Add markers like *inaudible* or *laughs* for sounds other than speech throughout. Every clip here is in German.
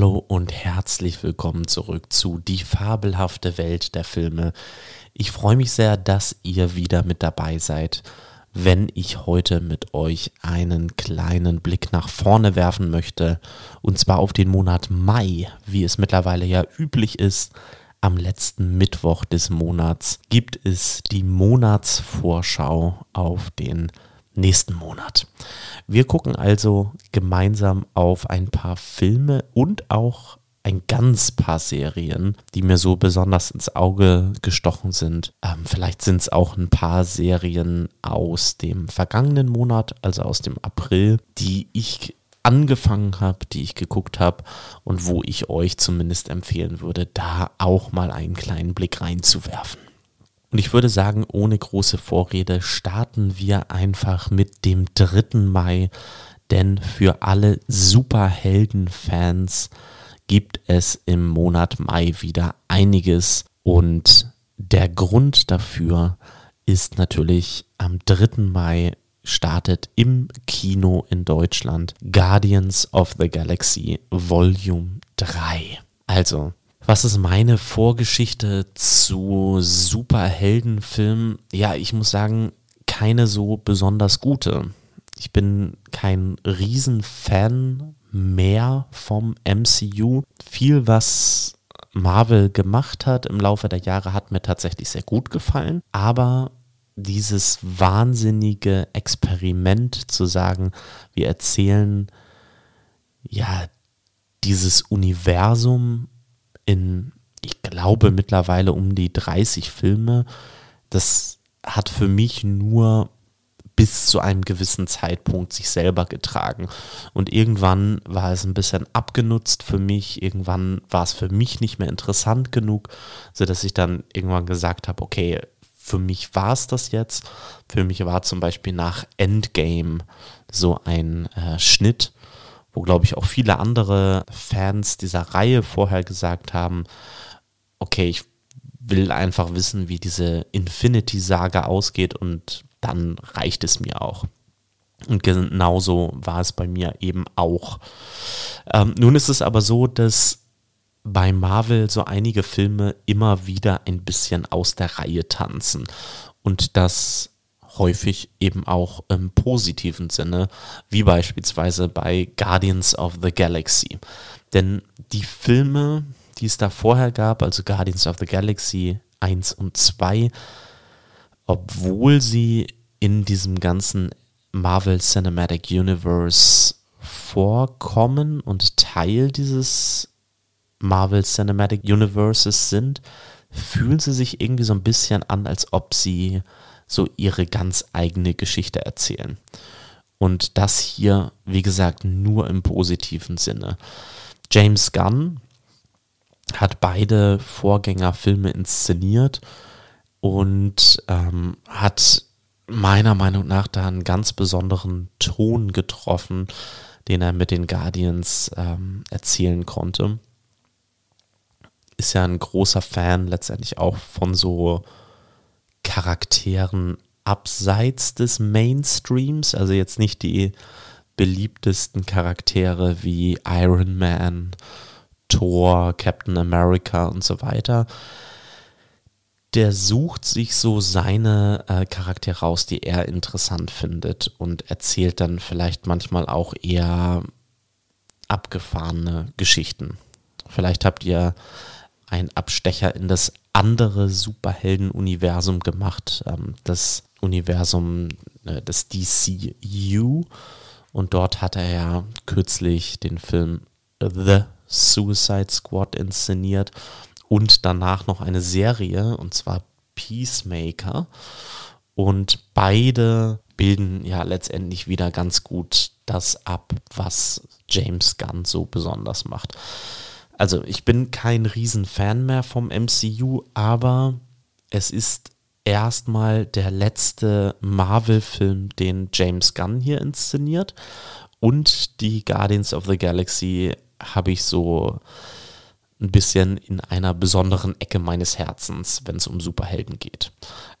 Hallo und herzlich willkommen zurück zu Die fabelhafte Welt der Filme. Ich freue mich sehr, dass ihr wieder mit dabei seid, wenn ich heute mit euch einen kleinen Blick nach vorne werfen möchte, und zwar auf den Monat Mai, wie es mittlerweile ja üblich ist. Am letzten Mittwoch des Monats gibt es die Monatsvorschau auf den nächsten Monat. Wir gucken also gemeinsam auf ein paar Filme und auch ein ganz paar Serien, die mir so besonders ins Auge gestochen sind. Ähm, vielleicht sind es auch ein paar Serien aus dem vergangenen Monat, also aus dem April, die ich angefangen habe, die ich geguckt habe und wo ich euch zumindest empfehlen würde, da auch mal einen kleinen Blick reinzuwerfen. Und ich würde sagen, ohne große Vorrede starten wir einfach mit dem 3. Mai, denn für alle Superhelden-Fans gibt es im Monat Mai wieder einiges und der Grund dafür ist natürlich am 3. Mai startet im Kino in Deutschland Guardians of the Galaxy Volume 3. Also was ist meine Vorgeschichte zu Superheldenfilmen? Ja, ich muss sagen, keine so besonders gute. Ich bin kein Riesenfan mehr vom MCU. Viel, was Marvel gemacht hat im Laufe der Jahre, hat mir tatsächlich sehr gut gefallen. Aber dieses wahnsinnige Experiment zu sagen, wir erzählen ja dieses Universum in, ich glaube, mittlerweile um die 30 Filme. Das hat für mich nur bis zu einem gewissen Zeitpunkt sich selber getragen. Und irgendwann war es ein bisschen abgenutzt für mich. Irgendwann war es für mich nicht mehr interessant genug, sodass ich dann irgendwann gesagt habe, okay, für mich war es das jetzt. Für mich war zum Beispiel nach Endgame so ein äh, Schnitt, wo, glaube ich, auch viele andere Fans dieser Reihe vorher gesagt haben, okay, ich will einfach wissen, wie diese Infinity-Saga ausgeht und dann reicht es mir auch. Und genauso war es bei mir eben auch. Ähm, nun ist es aber so, dass bei Marvel so einige Filme immer wieder ein bisschen aus der Reihe tanzen. Und das häufig eben auch im positiven Sinne, wie beispielsweise bei Guardians of the Galaxy. Denn die Filme, die es da vorher gab, also Guardians of the Galaxy 1 und 2, obwohl sie in diesem ganzen Marvel Cinematic Universe vorkommen und Teil dieses Marvel Cinematic Universes sind, fühlen sie sich irgendwie so ein bisschen an, als ob sie so ihre ganz eigene Geschichte erzählen. Und das hier, wie gesagt, nur im positiven Sinne. James Gunn hat beide Vorgängerfilme inszeniert und ähm, hat meiner Meinung nach da einen ganz besonderen Ton getroffen, den er mit den Guardians ähm, erzielen konnte. Ist ja ein großer Fan letztendlich auch von so Charakteren abseits des Mainstreams, also jetzt nicht die beliebtesten Charaktere wie Iron Man, Thor, Captain America und so weiter. Der sucht sich so seine äh, Charaktere raus, die er interessant findet und erzählt dann vielleicht manchmal auch eher abgefahrene Geschichten. Vielleicht habt ihr einen Abstecher in das andere Superhelden-Universum gemacht, ähm, das Universum äh, des DCU. Und dort hat er ja kürzlich den Film The Suicide Squad inszeniert und danach noch eine Serie, und zwar Peacemaker. Und beide bilden ja letztendlich wieder ganz gut das ab, was James Gunn so besonders macht. Also ich bin kein Riesenfan mehr vom MCU, aber es ist erstmal der letzte Marvel-Film, den James Gunn hier inszeniert. Und die Guardians of the Galaxy habe ich so ein bisschen in einer besonderen Ecke meines Herzens, wenn es um Superhelden geht.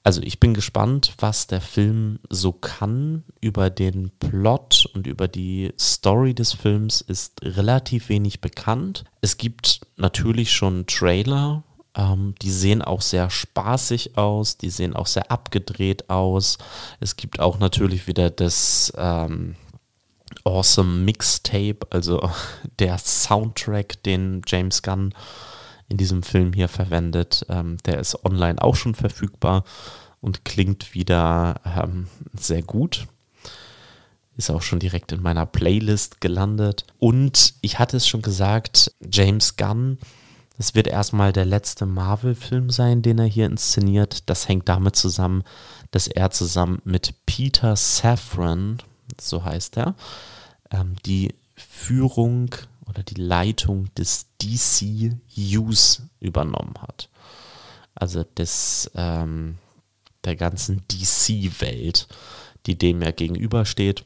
Also ich bin gespannt, was der Film so kann. Über den Plot und über die Story des Films ist relativ wenig bekannt. Es gibt natürlich schon Trailer, ähm, die sehen auch sehr spaßig aus, die sehen auch sehr abgedreht aus. Es gibt auch natürlich wieder das ähm, Awesome Mixtape, also *laughs* der Soundtrack, den James Gunn in diesem Film hier verwendet. Ähm, der ist online auch schon verfügbar und klingt wieder ähm, sehr gut. Ist auch schon direkt in meiner Playlist gelandet. Und ich hatte es schon gesagt, James Gunn, es wird erstmal der letzte Marvel-Film sein, den er hier inszeniert. Das hängt damit zusammen, dass er zusammen mit Peter Safran, so heißt er, ähm, die Führung oder die Leitung des DCUs übernommen hat. Also des, ähm, der ganzen DC-Welt, die dem ja gegenübersteht.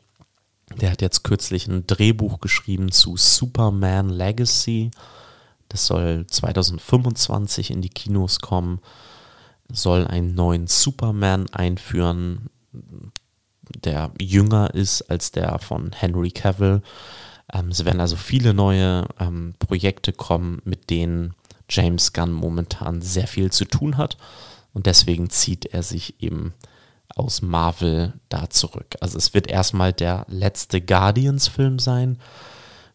Der hat jetzt kürzlich ein Drehbuch geschrieben zu Superman Legacy. Das soll 2025 in die Kinos kommen, soll einen neuen Superman einführen, der jünger ist als der von Henry Cavill. Ähm, es werden also viele neue ähm, Projekte kommen, mit denen James Gunn momentan sehr viel zu tun hat. Und deswegen zieht er sich eben aus Marvel da zurück. Also es wird erstmal der letzte Guardians-Film sein,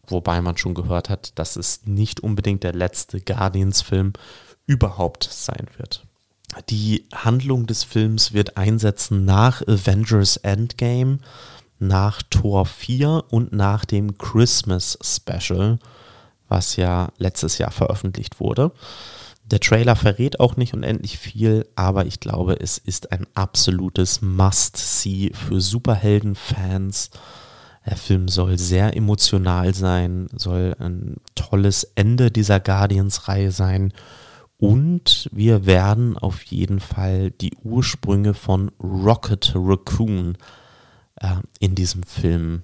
wobei man schon gehört hat, dass es nicht unbedingt der letzte Guardians-Film überhaupt sein wird. Die Handlung des Films wird einsetzen nach Avengers Endgame, nach Tor 4 und nach dem Christmas Special, was ja letztes Jahr veröffentlicht wurde. Der Trailer verrät auch nicht unendlich viel, aber ich glaube, es ist ein absolutes Must-See für Superhelden-Fans. Der Film soll sehr emotional sein, soll ein tolles Ende dieser Guardians-Reihe sein und wir werden auf jeden Fall die Ursprünge von Rocket Raccoon äh, in diesem Film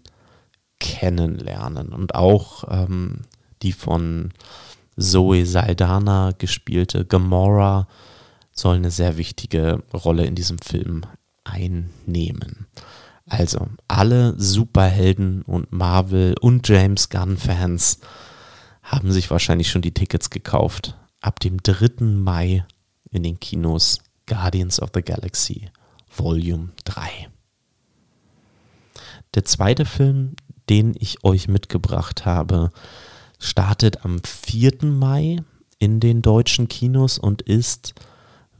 kennenlernen. Und auch ähm, die von Zoe Saldana gespielte Gamora soll eine sehr wichtige Rolle in diesem Film einnehmen. Also alle Superhelden und Marvel und James Gunn Fans haben sich wahrscheinlich schon die Tickets gekauft ab dem 3. Mai in den Kinos Guardians of the Galaxy Volume 3. Der zweite Film, den ich euch mitgebracht habe, startet am 4. Mai in den deutschen Kinos und ist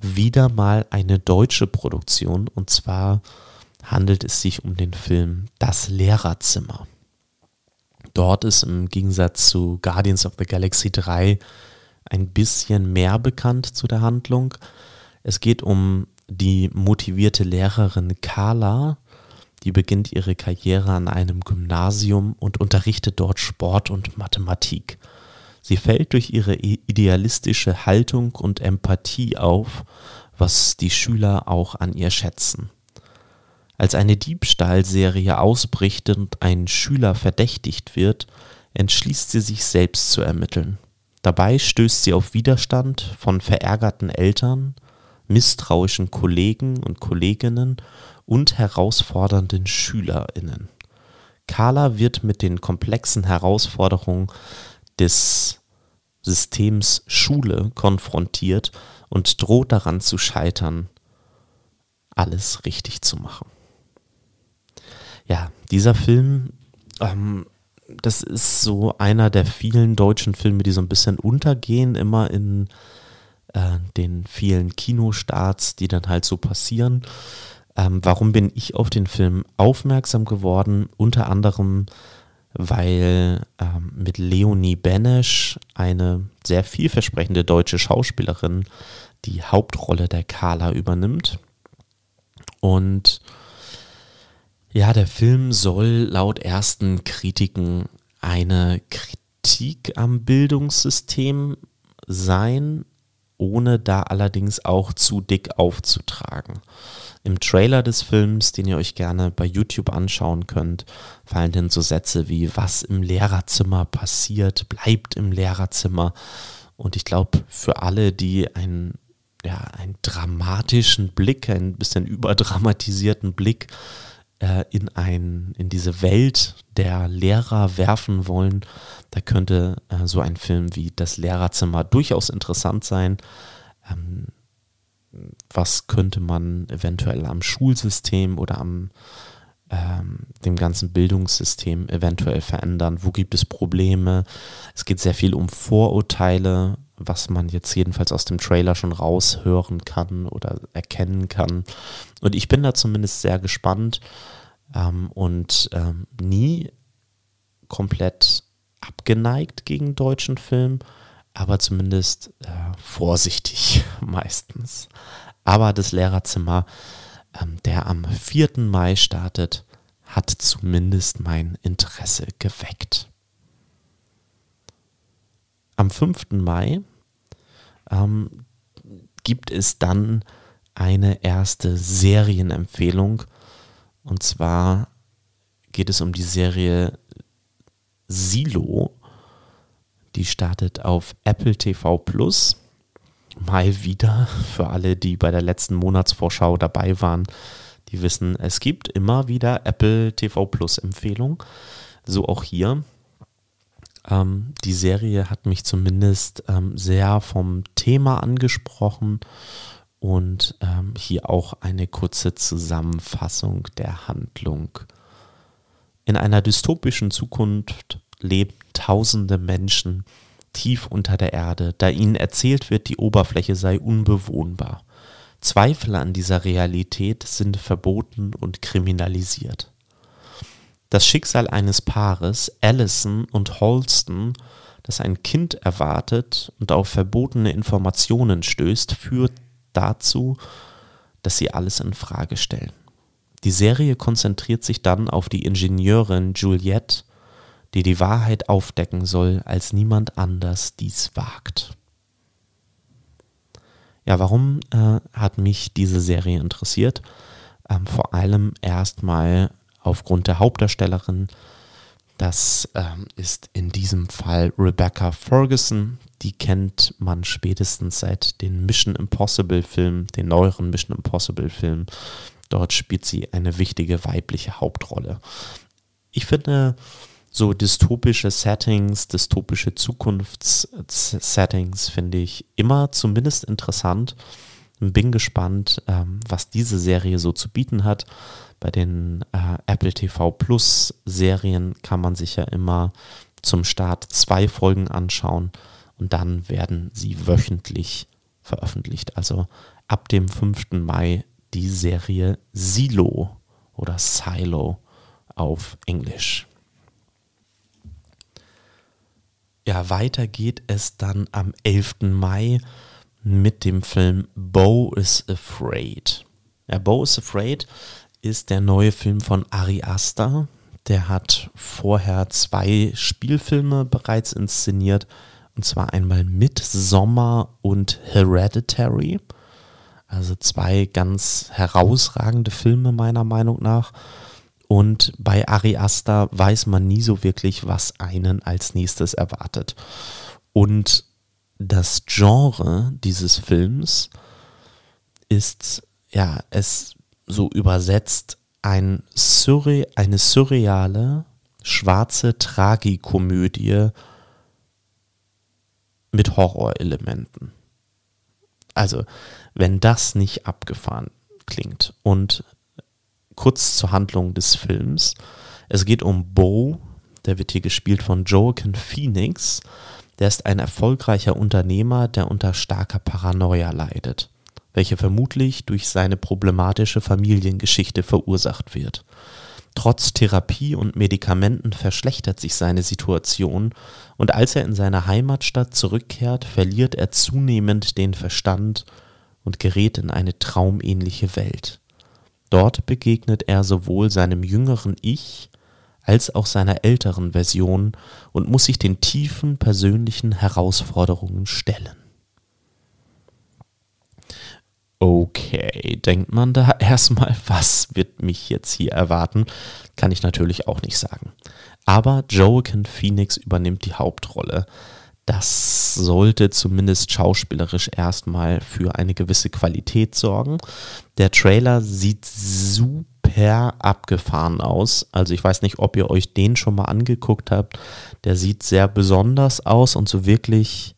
wieder mal eine deutsche Produktion. Und zwar handelt es sich um den Film Das Lehrerzimmer. Dort ist im Gegensatz zu Guardians of the Galaxy 3 ein bisschen mehr bekannt zu der Handlung. Es geht um die motivierte Lehrerin Carla, die beginnt ihre Karriere an einem Gymnasium und unterrichtet dort Sport und Mathematik. Sie fällt durch ihre idealistische Haltung und Empathie auf, was die Schüler auch an ihr schätzen. Als eine Diebstahlserie ausbricht und ein Schüler verdächtigt wird, entschließt sie sich selbst zu ermitteln. Dabei stößt sie auf Widerstand von verärgerten Eltern, misstrauischen Kollegen und Kolleginnen und herausfordernden SchülerInnen. Carla wird mit den komplexen Herausforderungen des Systems Schule konfrontiert und droht daran zu scheitern, alles richtig zu machen. Ja, dieser Film ähm, das ist so einer der vielen deutschen Filme, die so ein bisschen untergehen, immer in äh, den vielen Kinostarts, die dann halt so passieren. Ähm, warum bin ich auf den Film aufmerksam geworden? Unter anderem, weil ähm, mit Leonie Benesch eine sehr vielversprechende deutsche Schauspielerin die Hauptrolle der Carla übernimmt. Und ja, der Film soll laut ersten Kritiken eine Kritik am Bildungssystem sein, ohne da allerdings auch zu dick aufzutragen. Im Trailer des Films, den ihr euch gerne bei YouTube anschauen könnt, fallen dann so Sätze wie was im Lehrerzimmer passiert, bleibt im Lehrerzimmer Und ich glaube, für alle, die einen, ja, einen dramatischen Blick, ein bisschen überdramatisierten Blick äh, in, ein, in diese Welt der Lehrer werfen wollen, da könnte äh, so ein Film wie Das Lehrerzimmer durchaus interessant sein. Ähm, was könnte man eventuell am Schulsystem oder am ähm, dem ganzen Bildungssystem eventuell verändern? Wo gibt es Probleme? Es geht sehr viel um Vorurteile, was man jetzt jedenfalls aus dem Trailer schon raushören kann oder erkennen kann. Und ich bin da zumindest sehr gespannt ähm, und ähm, nie komplett abgeneigt gegen deutschen Film, aber zumindest äh, vorsichtig *laughs* meistens. Aber das Lehrerzimmer ähm, der am 4. Mai startet, hat zumindest mein Interesse geweckt. Am 5. Mai ähm, gibt es dann eine erste Serienempfehlung. Und zwar geht es um die Serie Silo. Die startet auf Apple TV Plus mal wieder für alle, die bei der letzten Monatsvorschau dabei waren, die wissen, es gibt immer wieder Apple TV Plus Empfehlungen. So auch hier. Ähm, die Serie hat mich zumindest ähm, sehr vom Thema angesprochen und ähm, hier auch eine kurze Zusammenfassung der Handlung. In einer dystopischen Zukunft leben tausende Menschen, tief unter der Erde, da ihnen erzählt wird, die Oberfläche sei unbewohnbar. Zweifel an dieser Realität sind verboten und kriminalisiert. Das Schicksal eines Paares, Allison und Holston, das ein Kind erwartet und auf verbotene Informationen stößt, führt dazu, dass sie alles in Frage stellen. Die Serie konzentriert sich dann auf die Ingenieurin Juliette die die Wahrheit aufdecken soll, als niemand anders dies wagt. Ja, warum äh, hat mich diese Serie interessiert? Ähm, vor allem erstmal aufgrund der Hauptdarstellerin. Das ähm, ist in diesem Fall Rebecca Ferguson. Die kennt man spätestens seit den Mission Impossible Filmen, den neueren Mission Impossible Filmen. Dort spielt sie eine wichtige weibliche Hauptrolle. Ich finde, so dystopische Settings, dystopische Zukunftssettings finde ich immer zumindest interessant. Bin gespannt, ähm, was diese Serie so zu bieten hat. Bei den äh, Apple TV Plus Serien kann man sich ja immer zum Start zwei Folgen anschauen und dann werden sie wöchentlich veröffentlicht. Also ab dem 5. Mai die Serie Silo oder Silo auf Englisch. Ja, weiter geht es dann am 11. Mai mit dem Film Bo is Afraid. Ja, Bo is Afraid ist der neue Film von Ari Aster. Der hat vorher zwei Spielfilme bereits inszeniert. Und zwar einmal Midsommer und Hereditary. Also zwei ganz herausragende Filme meiner Meinung nach. Und bei Ari Aster weiß man nie so wirklich, was einen als nächstes erwartet. Und das Genre dieses Films ist, ja, es so übersetzt ein Surre eine surreale, schwarze Tragikomödie mit Horrorelementen. Also, wenn das nicht abgefahren klingt und kurz zur Handlung des Films. Es geht um Bo, der wird hier gespielt von Joaquin Phoenix. Der ist ein erfolgreicher Unternehmer, der unter starker Paranoia leidet, welche vermutlich durch seine problematische Familiengeschichte verursacht wird. Trotz Therapie und Medikamenten verschlechtert sich seine Situation und als er in seine Heimatstadt zurückkehrt, verliert er zunehmend den Verstand und gerät in eine traumähnliche Welt. Dort begegnet er sowohl seinem jüngeren Ich als auch seiner älteren Version und muss sich den tiefen persönlichen Herausforderungen stellen. Okay, denkt man da *laughs* erstmal, was wird mich jetzt hier erwarten? Kann ich natürlich auch nicht sagen. Aber Joaquin Phoenix übernimmt die Hauptrolle. Das sollte zumindest schauspielerisch erstmal für eine gewisse Qualität sorgen. Der Trailer sieht super abgefahren aus. Also ich weiß nicht, ob ihr euch den schon mal angeguckt habt. Der sieht sehr besonders aus und so wirklich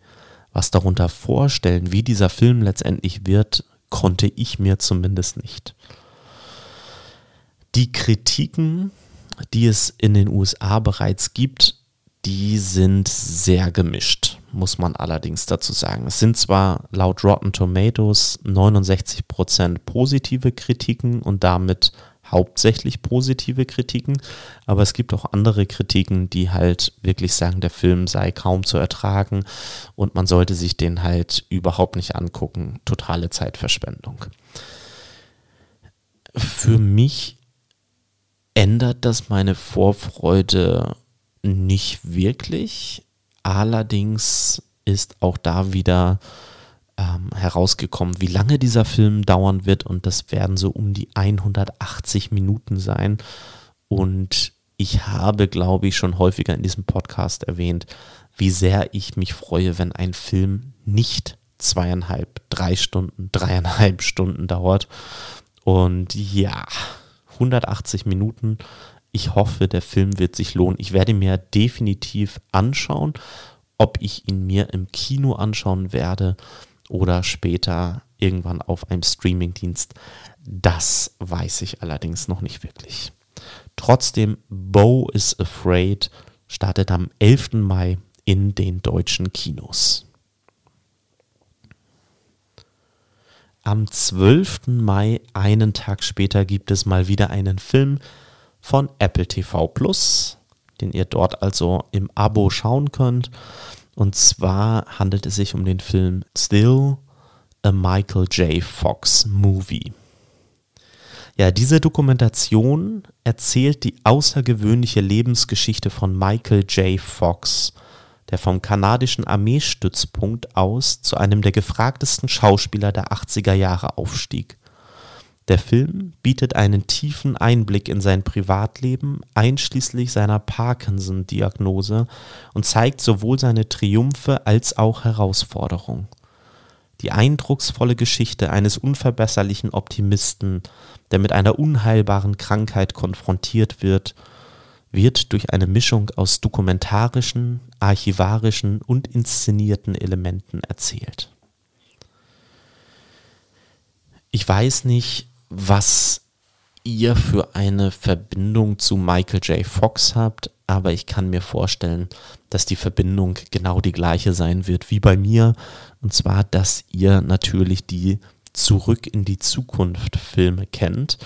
was darunter vorstellen, wie dieser Film letztendlich wird, konnte ich mir zumindest nicht. Die Kritiken, die es in den USA bereits gibt, die sind sehr gemischt, muss man allerdings dazu sagen. Es sind zwar laut Rotten Tomatoes 69% positive Kritiken und damit hauptsächlich positive Kritiken, aber es gibt auch andere Kritiken, die halt wirklich sagen, der Film sei kaum zu ertragen und man sollte sich den halt überhaupt nicht angucken. Totale Zeitverschwendung. Für mich ändert das meine Vorfreude nicht wirklich. Allerdings ist auch da wieder ähm, herausgekommen, wie lange dieser Film dauern wird und das werden so um die 180 Minuten sein. Und ich habe, glaube ich, schon häufiger in diesem Podcast erwähnt, wie sehr ich mich freue, wenn ein Film nicht zweieinhalb, drei Stunden, dreieinhalb Stunden dauert. Und ja, 180 Minuten. Ich hoffe, der Film wird sich lohnen. Ich werde mir definitiv anschauen, ob ich ihn mir im Kino anschauen werde oder später irgendwann auf einem Streamingdienst. Das weiß ich allerdings noch nicht wirklich. Trotzdem, Bo is Afraid startet am 11. Mai in den deutschen Kinos. Am 12. Mai, einen Tag später, gibt es mal wieder einen Film von Apple TV Plus, den ihr dort also im Abo schauen könnt. Und zwar handelt es sich um den Film Still a Michael J. Fox Movie. Ja, diese Dokumentation erzählt die außergewöhnliche Lebensgeschichte von Michael J. Fox, der vom kanadischen Armeestützpunkt aus zu einem der gefragtesten Schauspieler der 80er Jahre aufstieg. Der Film bietet einen tiefen Einblick in sein Privatleben, einschließlich seiner Parkinson-Diagnose, und zeigt sowohl seine Triumphe als auch Herausforderungen. Die eindrucksvolle Geschichte eines unverbesserlichen Optimisten, der mit einer unheilbaren Krankheit konfrontiert wird, wird durch eine Mischung aus dokumentarischen, archivarischen und inszenierten Elementen erzählt. Ich weiß nicht, was ihr für eine Verbindung zu Michael J. Fox habt, aber ich kann mir vorstellen, dass die Verbindung genau die gleiche sein wird wie bei mir. Und zwar, dass ihr natürlich die Zurück in die Zukunft Filme kennt.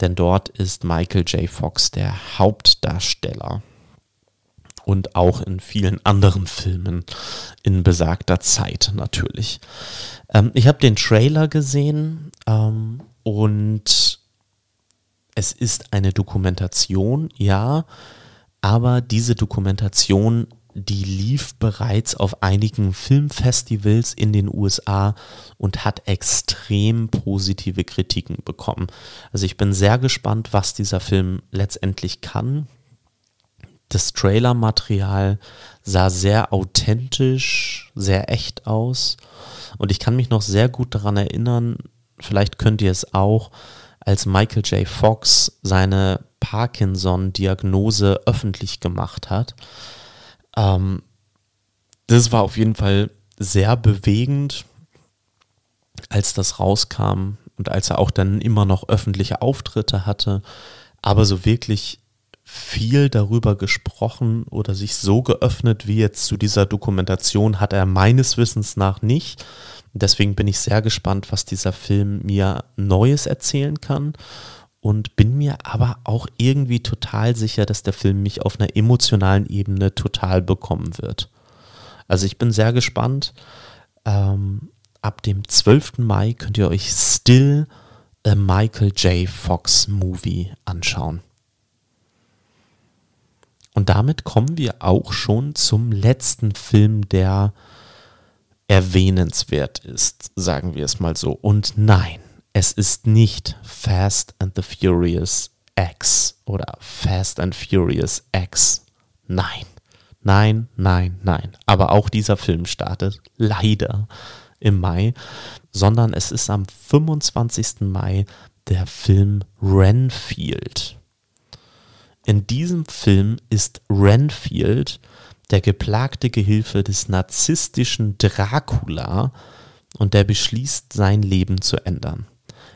Denn dort ist Michael J. Fox der Hauptdarsteller. Und auch in vielen anderen Filmen in besagter Zeit natürlich. Ähm, ich habe den Trailer gesehen ähm, und es ist eine Dokumentation, ja, aber diese Dokumentation, die lief bereits auf einigen Filmfestivals in den USA und hat extrem positive Kritiken bekommen. Also ich bin sehr gespannt, was dieser Film letztendlich kann. Das Trailermaterial sah sehr authentisch, sehr echt aus. Und ich kann mich noch sehr gut daran erinnern, vielleicht könnt ihr es auch, als Michael J. Fox seine Parkinson-Diagnose öffentlich gemacht hat. Ähm, das war auf jeden Fall sehr bewegend, als das rauskam und als er auch dann immer noch öffentliche Auftritte hatte. Aber so wirklich viel darüber gesprochen oder sich so geöffnet wie jetzt zu dieser Dokumentation hat er meines Wissens nach nicht. Deswegen bin ich sehr gespannt, was dieser Film mir Neues erzählen kann und bin mir aber auch irgendwie total sicher, dass der Film mich auf einer emotionalen Ebene total bekommen wird. Also ich bin sehr gespannt. Ähm, ab dem 12. Mai könnt ihr euch Still a Michael J. Fox Movie anschauen. Und damit kommen wir auch schon zum letzten Film, der erwähnenswert ist, sagen wir es mal so. Und nein, es ist nicht Fast and the Furious X oder Fast and Furious X. Nein, Nein, nein, nein. Aber auch dieser Film startet leider im Mai, sondern es ist am 25. Mai der Film Renfield. In diesem Film ist Renfield der geplagte Gehilfe des narzisstischen Dracula und der beschließt, sein Leben zu ändern.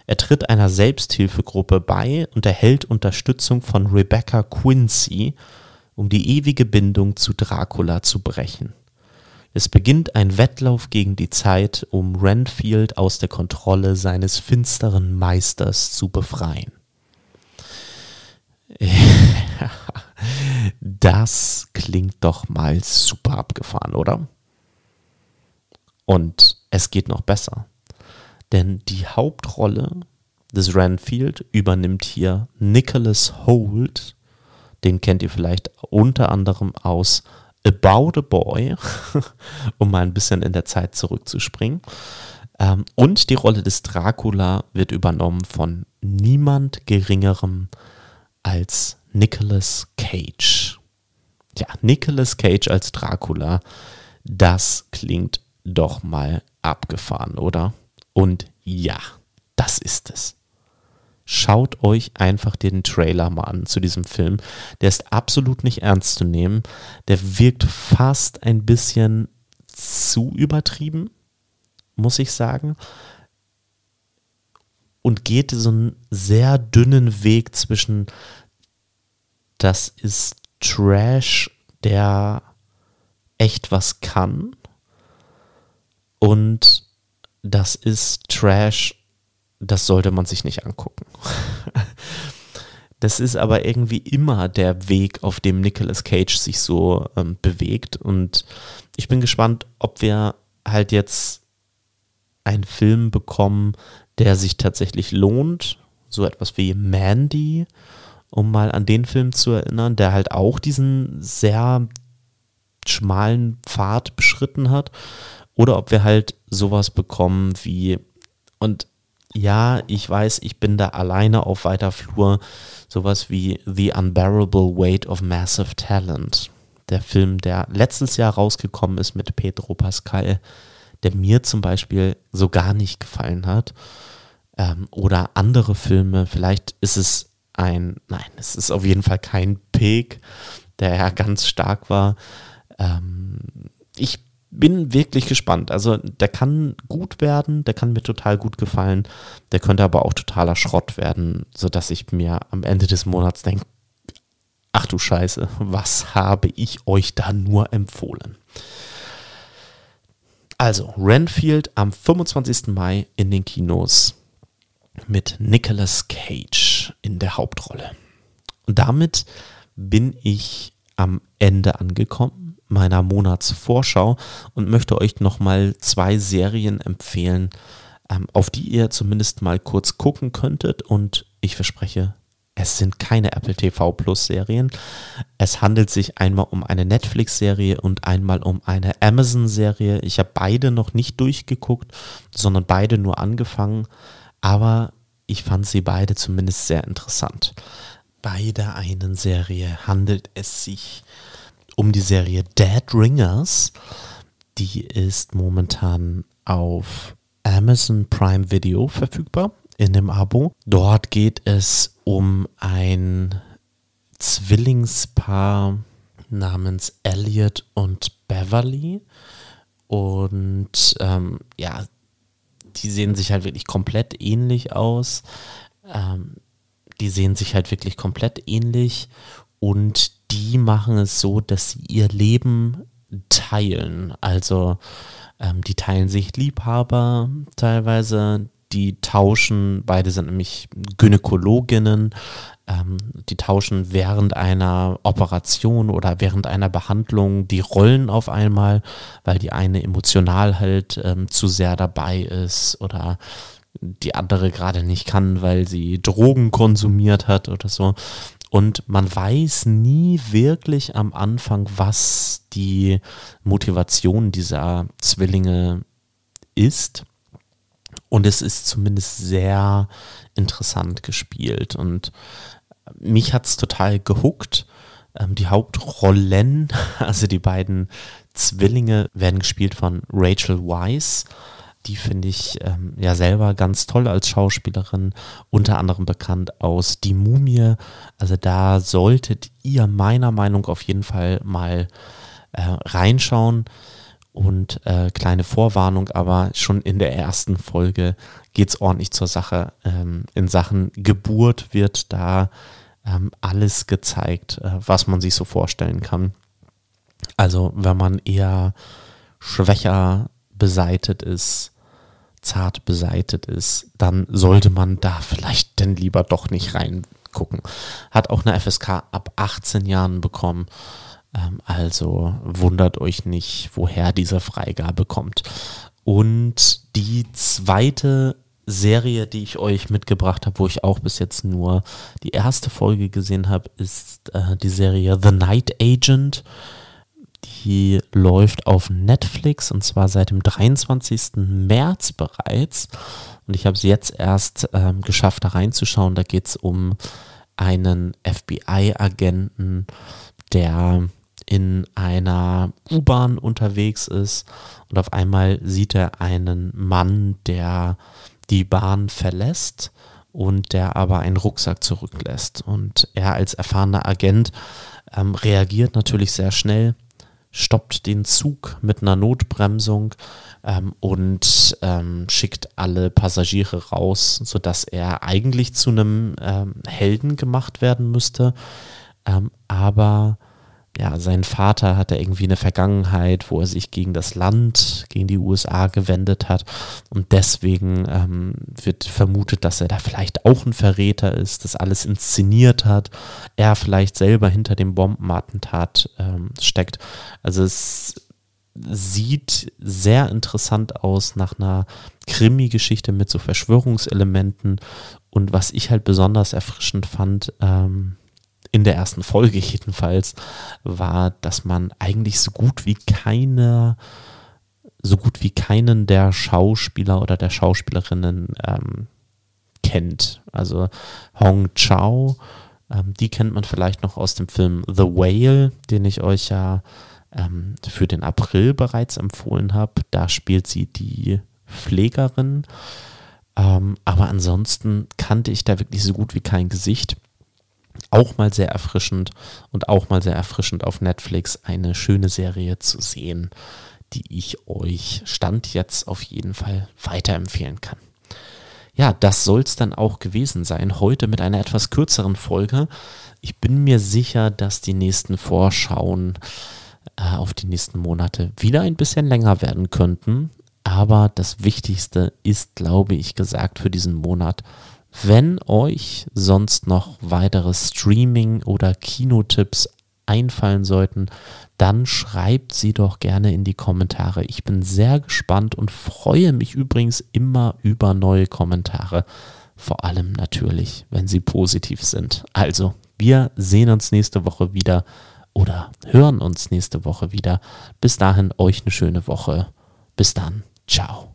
Er tritt einer Selbsthilfegruppe bei und erhält Unterstützung von Rebecca Quincy, um die ewige Bindung zu Dracula zu brechen. Es beginnt ein Wettlauf gegen die Zeit, um Renfield aus der Kontrolle seines finsteren Meisters zu befreien. Das klingt doch mal super abgefahren, oder? Und es geht noch besser. Denn die Hauptrolle des Renfield übernimmt hier Nicholas Holt. Den kennt ihr vielleicht unter anderem aus About a Boy, *laughs* um mal ein bisschen in der Zeit zurückzuspringen. Ähm, und die Rolle des Dracula wird übernommen von niemand Geringerem als Nicolas Cage. Ja, Nicolas Cage als Dracula, das klingt doch mal abgefahren, oder? Und ja, das ist es. Schaut euch einfach den Trailer mal an zu diesem Film. Der ist absolut nicht ernst zu nehmen. Der wirkt fast ein bisschen zu übertrieben, muss ich sagen. Und geht so einen sehr dünnen Weg zwischen, das ist Trash, der echt was kann. Und das ist Trash, das sollte man sich nicht angucken. *laughs* das ist aber irgendwie immer der Weg, auf dem Nicolas Cage sich so ähm, bewegt. Und ich bin gespannt, ob wir halt jetzt einen Film bekommen, der sich tatsächlich lohnt. So etwas wie Mandy, um mal an den Film zu erinnern, der halt auch diesen sehr schmalen Pfad beschritten hat. Oder ob wir halt sowas bekommen wie, und ja, ich weiß, ich bin da alleine auf weiter Flur. Sowas wie The Unbearable Weight of Massive Talent. Der Film, der letztes Jahr rausgekommen ist mit Pedro Pascal, der mir zum Beispiel so gar nicht gefallen hat. Ähm, oder andere Filme, vielleicht ist es ein, nein, es ist auf jeden Fall kein Pig, der ja ganz stark war. Ähm, ich bin wirklich gespannt. Also der kann gut werden, der kann mir total gut gefallen, der könnte aber auch totaler Schrott werden, sodass ich mir am Ende des Monats denke, ach du Scheiße, was habe ich euch da nur empfohlen? Also, Renfield am 25. Mai in den Kinos mit Nicolas Cage in der Hauptrolle. Und damit bin ich am Ende angekommen meiner Monatsvorschau und möchte euch nochmal zwei Serien empfehlen, ähm, auf die ihr zumindest mal kurz gucken könntet. Und ich verspreche, es sind keine Apple TV Plus Serien. Es handelt sich einmal um eine Netflix-Serie und einmal um eine Amazon-Serie. Ich habe beide noch nicht durchgeguckt, sondern beide nur angefangen. Aber ich fand sie beide zumindest sehr interessant. Bei der einen Serie handelt es sich um die Serie Dead Ringers. Die ist momentan auf Amazon Prime Video verfügbar in dem Abo. Dort geht es um ein Zwillingspaar namens Elliot und Beverly. Und ähm, ja, die sehen sich halt wirklich komplett ähnlich aus. Ähm, die sehen sich halt wirklich komplett ähnlich und die machen es so, dass sie ihr Leben teilen. Also ähm, die teilen sich Liebhaber teilweise, die tauschen, beide sind nämlich Gynäkologinnen, ähm, die tauschen während einer Operation oder während einer Behandlung die Rollen auf einmal, weil die eine emotional halt ähm, zu sehr dabei ist oder die andere gerade nicht kann, weil sie Drogen konsumiert hat oder so. Und man weiß nie wirklich am Anfang, was die Motivation dieser Zwillinge ist. Und es ist zumindest sehr interessant gespielt. Und mich hat es total gehuckt. Ähm, die Hauptrollen, *laughs* also die beiden Zwillinge, werden gespielt von Rachel Weisz. Die finde ich ähm, ja selber ganz toll als Schauspielerin, unter anderem bekannt aus Die Mumie. Also da solltet ihr meiner Meinung auf jeden Fall mal äh, reinschauen. Und äh, kleine Vorwarnung, aber schon in der ersten Folge geht es ordentlich zur Sache. Ähm, in Sachen Geburt wird da ähm, alles gezeigt, äh, was man sich so vorstellen kann. Also wenn man eher schwächer beseitet ist, zart beseitet ist, dann sollte man da vielleicht denn lieber doch nicht reingucken. Hat auch eine FSK ab 18 Jahren bekommen. Ähm, also wundert euch nicht, woher diese Freigabe kommt. Und die zweite Serie, die ich euch mitgebracht habe, wo ich auch bis jetzt nur die erste Folge gesehen habe, ist äh, die Serie The Night Agent. Die läuft auf Netflix und zwar seit dem 23. März bereits. Und ich habe es jetzt erst ähm, geschafft, da reinzuschauen. Da geht es um einen FBI-Agenten, der in einer U-Bahn unterwegs ist und auf einmal sieht er einen Mann, der die Bahn verlässt und der aber einen Rucksack zurücklässt. Und er als erfahrener Agent ähm, reagiert natürlich sehr schnell, stoppt den Zug mit einer Notbremsung ähm, und ähm, schickt alle Passagiere raus, sodass er eigentlich zu einem ähm, Helden gemacht werden müsste. Ähm, aber ja, sein Vater hatte irgendwie eine Vergangenheit, wo er sich gegen das Land, gegen die USA gewendet hat. Und deswegen ähm, wird vermutet, dass er da vielleicht auch ein Verräter ist, das alles inszeniert hat, er vielleicht selber hinter dem Bombenattentat ähm, steckt. Also es sieht sehr interessant aus nach einer Krimi-Geschichte mit so Verschwörungselementen. Und was ich halt besonders erfrischend fand, ähm, in der ersten Folge jedenfalls, war, dass man eigentlich so gut wie keine, so gut wie keinen der Schauspieler oder der Schauspielerinnen ähm, kennt. Also Hong Chao, ähm, die kennt man vielleicht noch aus dem Film The Whale, den ich euch ja ähm, für den April bereits empfohlen habe. Da spielt sie die Pflegerin. Ähm, aber ansonsten kannte ich da wirklich so gut wie kein Gesicht auch mal sehr erfrischend und auch mal sehr erfrischend auf Netflix eine schöne Serie zu sehen, die ich euch Stand jetzt auf jeden Fall weiterempfehlen kann. Ja, das soll es dann auch gewesen sein. Heute mit einer etwas kürzeren Folge. Ich bin mir sicher, dass die nächsten Vorschauen äh, auf die nächsten Monate wieder ein bisschen länger werden könnten. Aber das Wichtigste ist, glaube ich, gesagt für diesen Monat wenn euch sonst noch weitere Streaming- oder Kinotipps einfallen sollten, dann schreibt sie doch gerne in die Kommentare. Ich bin sehr gespannt und freue mich übrigens immer über neue Kommentare. Vor allem natürlich, wenn sie positiv sind. Also, wir sehen uns nächste Woche wieder oder hören uns nächste Woche wieder. Bis dahin euch eine schöne Woche. Bis dann. Ciao.